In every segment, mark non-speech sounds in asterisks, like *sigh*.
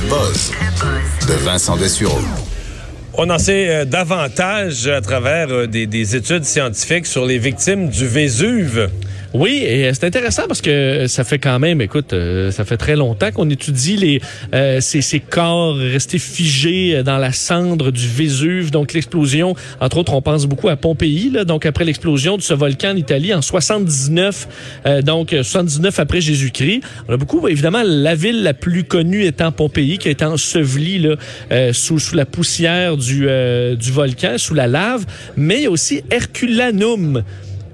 de Vincent Dessureau. On en sait euh, davantage à travers euh, des études scientifiques sur les victimes du Vésuve. Oui, et euh, c'est intéressant parce que ça fait quand même, écoute, euh, ça fait très longtemps qu'on étudie les euh, ces, corps restés figés dans la cendre du Vésuve. Donc l'explosion, entre autres, on pense beaucoup à Pompéi. Donc après l'explosion de ce volcan en Italie en 79, euh, donc 79 après Jésus-Christ. On a beaucoup, évidemment, la ville la plus connue étant Pompéi, qui été ensevelie sous, la poussière du, volcan, sous la lave. Mais aussi Herculanum.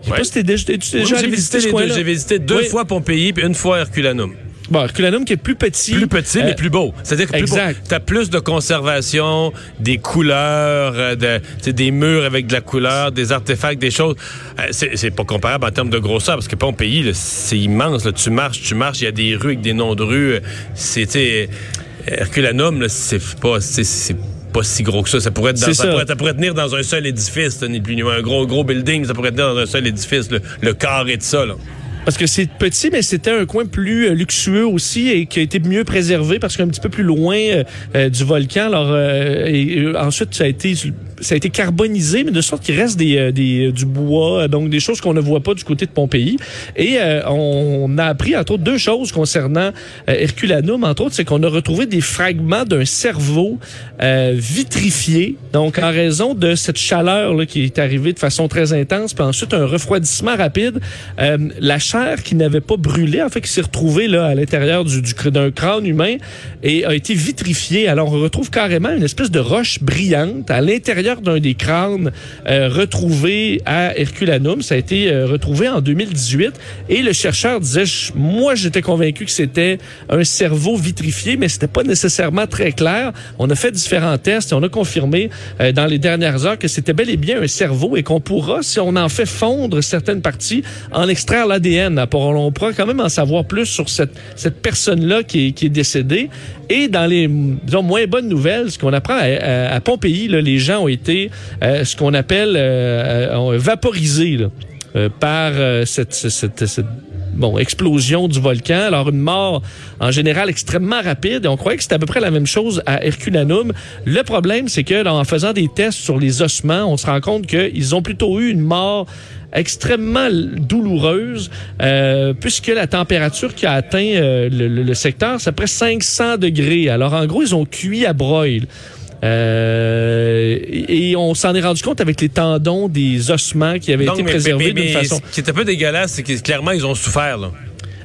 Je sais Ouais. pas si t'es déjà, J'ai allé visité, ce deux. coin-là? J'ai visité deux Oui. fois Pompéi puis une fois Herculanum. Bon, Herculanum qui est plus petit. Plus petit, Euh, mais plus beau. C'est-à-dire que exact. T'as plus de conservation, des couleurs, euh, de, tu des murs avec de la couleur, des artefacts, des choses. Euh, c'est pas comparable en termes de grosseur, parce que Pompéi, c'est immense. Là. Tu marches, tu marches, il y a des rues avec des noms de rues. Euh, C'est, tu Herculanum, c'est pas... pas si gros que ça. Ça pourrait, être dans, ça, ça. pourrait, ça pourrait tenir dans un seul édifice, ni plus ni moins. Un gros, gros building, ça pourrait tenir dans un seul édifice. Le, le carré de ça, là. Parce que c'est petit, mais c'était un coin plus euh, luxueux aussi et qui a été mieux préservé parce qu'un petit peu plus loin euh, euh, du volcan. Alors, euh, et, ensuite, ça a été ça a été carbonisé, mais de sorte qu'il reste des, des, du bois, donc des choses qu'on ne voit pas du côté de Pompéi. Et on a appris, entre autres, deux choses concernant Herculanum. Entre autres, c'est qu'on a retrouvé des fragments d'un cerveau vitrifié, donc en raison de cette chaleur là, qui est arrivée de façon très intense, puis ensuite un refroidissement rapide. La qui n'avait pas brûlé, en fait, qui s'est retrouvée là, à l'intérieur d'un crâne humain et a été vitrifiée. Alors, on retrouve carrément une espèce de roche brillante à l'intérieur d'un des crânes euh, retrouvés à Herculanum. Ça a été euh, retrouvé en 2018 et le chercheur disait, moi, j'étais convaincu que c'était un cerveau vitrifié, mais c'était pas nécessairement très clair. On a fait différents tests et on a confirmé euh, dans les dernières heures que c'était bel et bien un cerveau et qu'on pourra, si on en fait fondre certaines parties, en extraire l'ADN. On pourra quand même en savoir plus sur cette, cette personne-là qui est, décédée. Et dans les disons, moins bonnes nouvelles, ce qu'on apprend à, Pompéi, les gens ont été euh, ce qu'on appelle euh, euh, vaporisés par cette bon, explosion du volcan. Alors, une mort en général extrêmement rapide. Et on croyait que c'était à peu près la même chose à Herculanum. Le problème, c'est que en faisant des tests sur les ossements, on se rend compte qu'ils ont plutôt eu une mort extrêmement douloureuse, euh, puisque la température qui a atteint euh, le, le- le secteur, c'est près 500 degrés. Alors, en gros, ils ont cuit à broil. Euh, et on s'en est rendu compte avec les tendons des ossements qui avaient Donc, été mais- préservés d'une façon. Ce qui est un peu dégueulasse, c'est que clairement, ils ont souffert, là.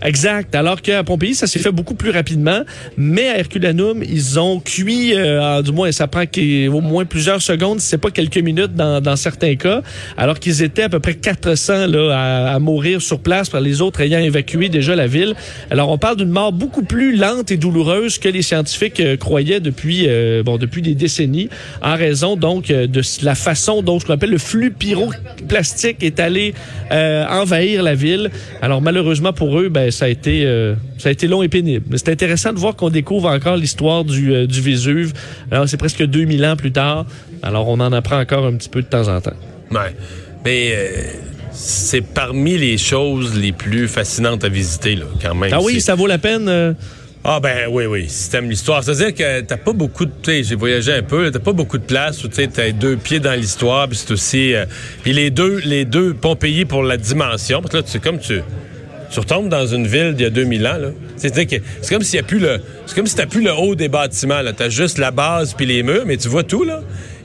Exact. Alors qu'à Pompéi, ça s'est fait beaucoup plus rapidement. Mais à Herculanum, ils ont cuit, euh, du moins, ça prend au moins plusieurs secondes, si c'est pas quelques minutes dans, dans certains cas. Alors qu'ils étaient à peu près 400 là, à, à mourir sur place par les autres ayant évacué déjà la ville. Alors on parle d'une mort beaucoup plus lente et douloureuse que les scientifiques euh, croyaient depuis, euh, bon, depuis des décennies, en raison donc euh, de la façon dont ce qu'on appelle le flux pyroplastique est allé euh, envahir la ville. Alors malheureusement pour eux, ben ça a été euh, ça a été long et pénible. Mais c'est intéressant de voir qu'on découvre encore l'histoire du, euh, du Vésuve. Alors c'est presque 2000 ans plus tard. Alors on en apprend encore un petit peu de temps en temps. Ouais. Mais euh, c'est parmi les choses les plus fascinantes à visiter, là, quand même. Ah oui, ça vaut la peine. euh, Ah ben oui, oui, si t'aimes l'histoire. C'est-à-dire que t'as pas beaucoup de... Tu sais, j'ai voyagé un peu, t'as pas beaucoup de place où tu t'as deux pieds dans l'histoire, puis c'est aussi... euh, puis les deux, les deux Pompéi pour la dimension, parce que là, c'est comme tu... Tu retombes dans une ville d'il y a 2000 ans, c'est comme s'il y a plus le... C'est comme si t'as plus le haut des bâtiments, là. T'as juste la base puis les murs, mais tu vois tout, là.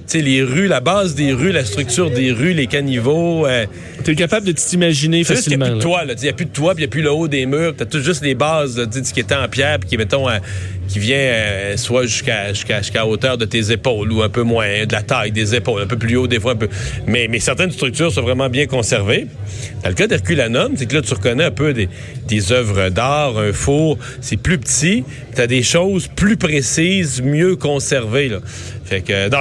Tu sais, les rues, la base des rues, la structure des rues, les caniveaux... euh, T'es capable de t'imaginer juste qu'il n'y facilement. a plus de toit. Il n'y a plus de toit, puis il n'y a plus le haut des murs. T'as tout juste les bases, là, qui était en pierre, puis qui, mettons, euh, qui vient euh, soit jusqu'à jusqu'à jusqu'à hauteur de tes épaules ou un peu moins, de la taille des épaules, un peu plus haut des fois, un peu. Mais, mais certaines structures sont vraiment bien conservées. Dans le cas d'Herculanum, c'est que là, tu reconnais un peu des, des œuvres d'art, un four, c'est plus petit, tu as des choses plus précises, mieux conservées, là. Fait que, non,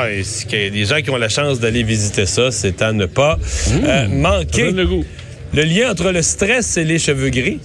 les gens qui ont la chance d'aller visiter ça, c'est à ne pas euh, Ça manquer. donne le goût. Le lien entre le stress et les cheveux gris.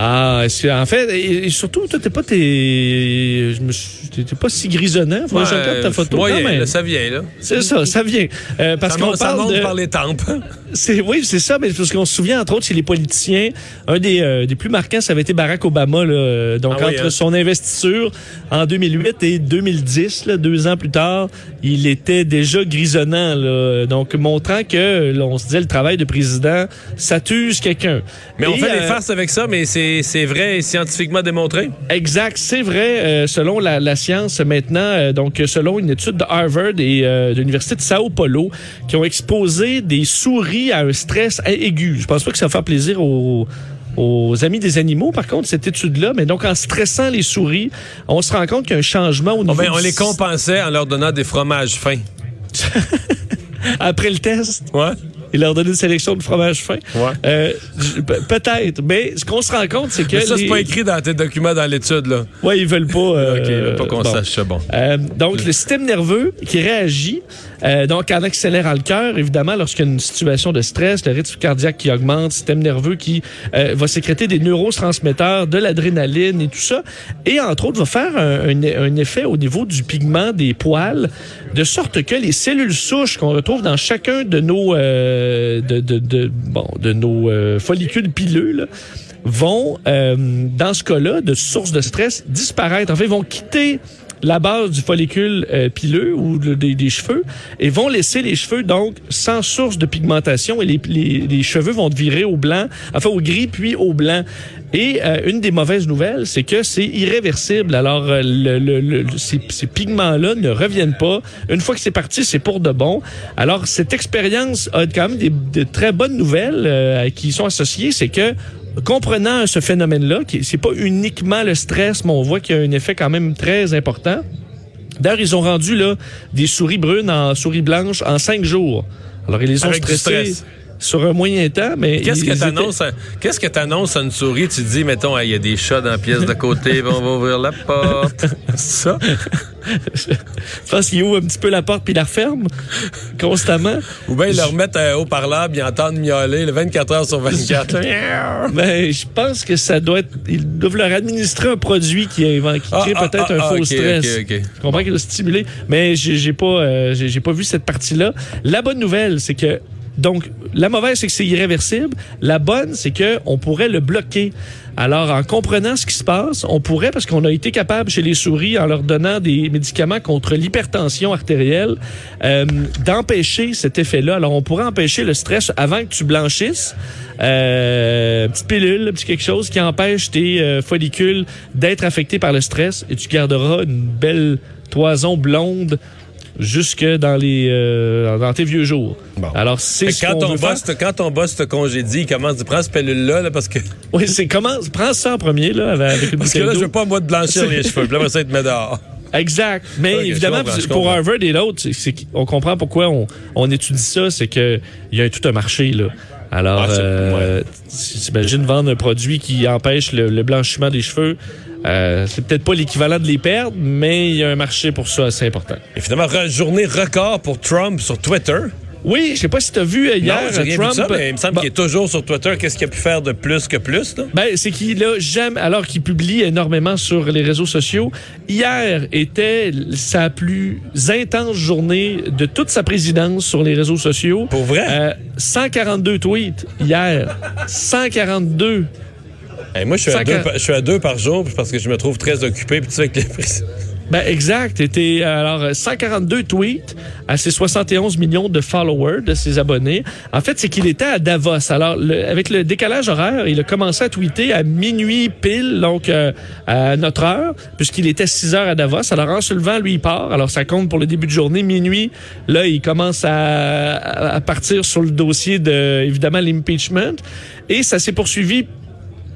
Ah, est-ce que- en fait, et, surtout, toi, t'es pas, t'es, je me suis- t'es pas si grisonnant. Faut que je regarde ta photo quand même. là, ça vient, là. C'est ça, ça vient. Euh, parce qu'on monte, ça parle monte de... par les tempes. *laughs* C'est oui, c'est ça, mais parce qu'on se souvient entre autres chez les politiciens, un des, euh, des plus marquants, ça avait été Barack Obama là, donc Ah oui, entre hein? son investiture en 2008 et 2010, là, deux ans plus tard, il était déjà grisonnant, là, donc montrant que là, on se disait le travail de président, ça tue quelqu'un. Mais on fait euh, farces avec ça, mais c'est c'est vrai et scientifiquement démontré. Exact, c'est vrai. euh, selon la, la science maintenant, euh, donc selon une étude de Harvard et euh, de l'université de Sao Paulo, qui ont exposé des souris à un stress aigu. Je pense pas que ça va faire plaisir aux aux amis des animaux, par contre, cette étude-là. Mais donc, en stressant les souris, on se rend compte qu'il y a un changement au Oh, niveau... ben, on les compensait en leur donnant des fromages fins. *laughs* Après le test, Ouais. Il leur donne une sélection de fromage fin. Ouais. Euh, Peut-être, mais ce qu'on se rend compte, c'est que... Mais ça, c'est les- pas écrit dans tes documents dans l'étude, là. Ouais, ils veulent pas... *laughs* euh, OK, là, pas qu'on bon. sache ça, bon. Euh, donc, le système nerveux qui réagit, euh, donc en accélérant le cœur, évidemment, lorsqu'il y a une situation de stress, le rythme cardiaque qui augmente, système nerveux qui euh, va sécréter des neurotransmetteurs, de l'adrénaline et tout ça, et entre autres va faire un, un- un effet au niveau du pigment des poils, de sorte que les cellules souches qu'on retrouve dans chacun de nos euh, de, de, de- bon de nos euh, follicules pileux là, vont, euh, dans ce cas-là, de source de stress, disparaître. En fait, vont quitter la base du follicule euh, pileux ou des, cheveux et vont laisser les cheveux donc sans source de pigmentation et les, les, cheveux vont virer au blanc, enfin au gris puis au blanc. Et euh, une des mauvaises nouvelles, c'est que c'est irréversible. Alors euh, le, le- ces, pigments-là ne reviennent pas. Une fois que c'est parti, c'est pour de bon. Alors cette expérience a quand même des, de très bonnes nouvelles qui y sont associées, c'est que comprenant ce phénomène-là, qui c'est pas uniquement le stress, mais on voit qu'il y a un effet quand même très important. D'ailleurs, ils ont rendu là des souris brunes en souris blanches en cinq jours. Alors ils les ont Avec stressées stress. Sur un moyen temps, mais Qu'est-ce que t'annonces à, qu'est-ce que t'annonces à une souris? Tu dis, mettons, Hey, il y a des chats dans la pièce de côté, on va ouvrir la porte. C'est *laughs* ça? Je pense qu'ils ouvrent un petit peu la porte puis la referment constamment. Ou bien ils leur mettent un haut-parleur, puis ils entendent miauler le 24 heures sur 24. là. *laughs* Ben, je pense que ça doit être. Ils doivent leur administrer un produit qui, qui Ah, crée ah, peut-être ah, un ah, faux stress. Je comprends qu'il a stimulé, mais j'ai pas, euh, j'ai pas vu cette partie-là. La bonne nouvelle, c'est que donc la mauvaise, c'est que c'est irréversible. La bonne, c'est que on pourrait le bloquer. Alors, en comprenant ce qui se passe, on pourrait, parce qu'on a été capable chez les souris, en leur donnant des médicaments contre l'hypertension artérielle, euh, d'empêcher cet effet-là. Alors, on pourrait empêcher le stress avant que tu blanchisses. Euh, petite pilule, petit quelque chose qui empêche tes euh, follicules d'être affectés par le stress et tu garderas une belle toison blonde jusque dans les euh, dans tes vieux jours. Bon. Alors c'est ce quand, ton faire. boss, te- quand ton boss te congédie, il commence à prendre cette pilule-là, là, parce que, Oui, c'est comment prends ça en premier là avec une parce que là, je veux pas, moi, de blanchir *laughs* les cheveux. Puis là, ça, te met dehors. Exact. Mais Ok, je évidemment, pour comprends. Harvard et l'autre, qu'on comprend pourquoi on, on étudie ça, c'est que il y a tout un marché là. Alors, Ah, euh, tu- t'imagines vendre un produit qui empêche le, le blanchiment des cheveux. Euh, c'est peut-être pas l'équivalent de les perdre, mais il y a un marché pour ça assez important. Et finalement, journée record pour Trump sur Twitter. Oui, je sais pas si tu as vu euh, hier non, Trump. vu ça, mais il me semble Bon, qu'il est toujours sur Twitter. Qu'est-ce qu'il a pu faire de plus que plus, là? Ben, c'est qu'il a jamais, alors qu'il publie énormément sur les réseaux sociaux, hier était sa plus intense journée de toute sa présidence sur les réseaux sociaux. Pour vrai? Euh, 142 tweets hier. 142. Hey, moi, je suis, à deux, par- je suis à deux par jour parce que je me trouve très occupé. Puis tu sais, avec les Ben, exact. Était, alors, euh, 142 tweets à ses 71 millions de followers, de ses abonnés. En fait, c'est qu'il était à Davos. Alors, le- avec le décalage horaire, il a commencé à tweeter à minuit pile, donc euh, à notre heure, puisqu'il était 6 heures à Davos. Alors, en se levant, lui, il part. Alors, ça compte pour le début de journée, minuit. Là, il commence à- à partir sur le dossier de, évidemment, l'impeachment. Et ça s'est poursuivi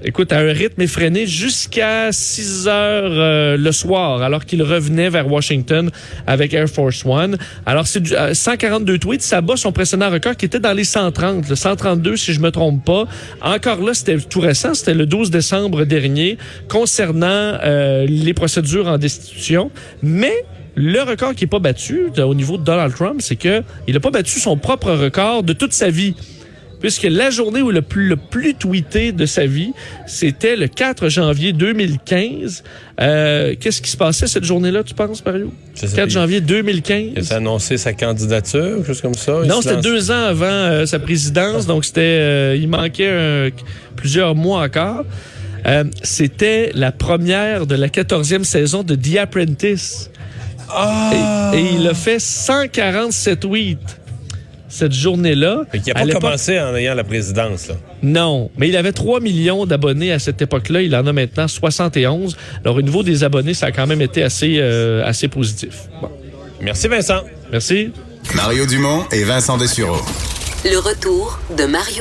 Écoute, à un rythme effréné jusqu'à 6 heures euh, le soir, alors qu'il revenait vers Washington avec Air Force One. Alors, c'est euh, 142 tweets, ça bat son précédent record qui était dans les 130, le 132 si je me trompe pas. Encore là, c'était tout récent, c'était le 12 décembre dernier, concernant euh, les procédures en destitution. Mais le record qui est pas battu au niveau de Donald Trump, c'est que il a pas battu son propre record de toute sa vie. Puisque la journée où le plus, le plus tweeté de sa vie, c'était le 4 janvier 2015. Euh, Qu'est-ce qui se passait cette journée-là, tu penses, Mario? Je sais 4 pas. janvier Il 2015. a annoncé sa candidature, quelque chose comme ça. Il Non, c'était lance- deux ans avant euh, sa présidence, donc c'était, euh, il manquait plusieurs mois encore. C'était la première de la 14e saison de The Apprentice. Ah! Et, et il a fait 147 tweets cette journée-là. Fait qu'il n'a pas commencé en ayant la présidence. Là. Non, mais il avait 3 millions d'abonnés à cette époque-là. Il en a maintenant 71. Alors, au niveau des abonnés, ça a quand même été assez, euh, assez positif. Bon. Merci Vincent. Merci. Mario Dumont et Vincent Dessureau. Le retour de Mario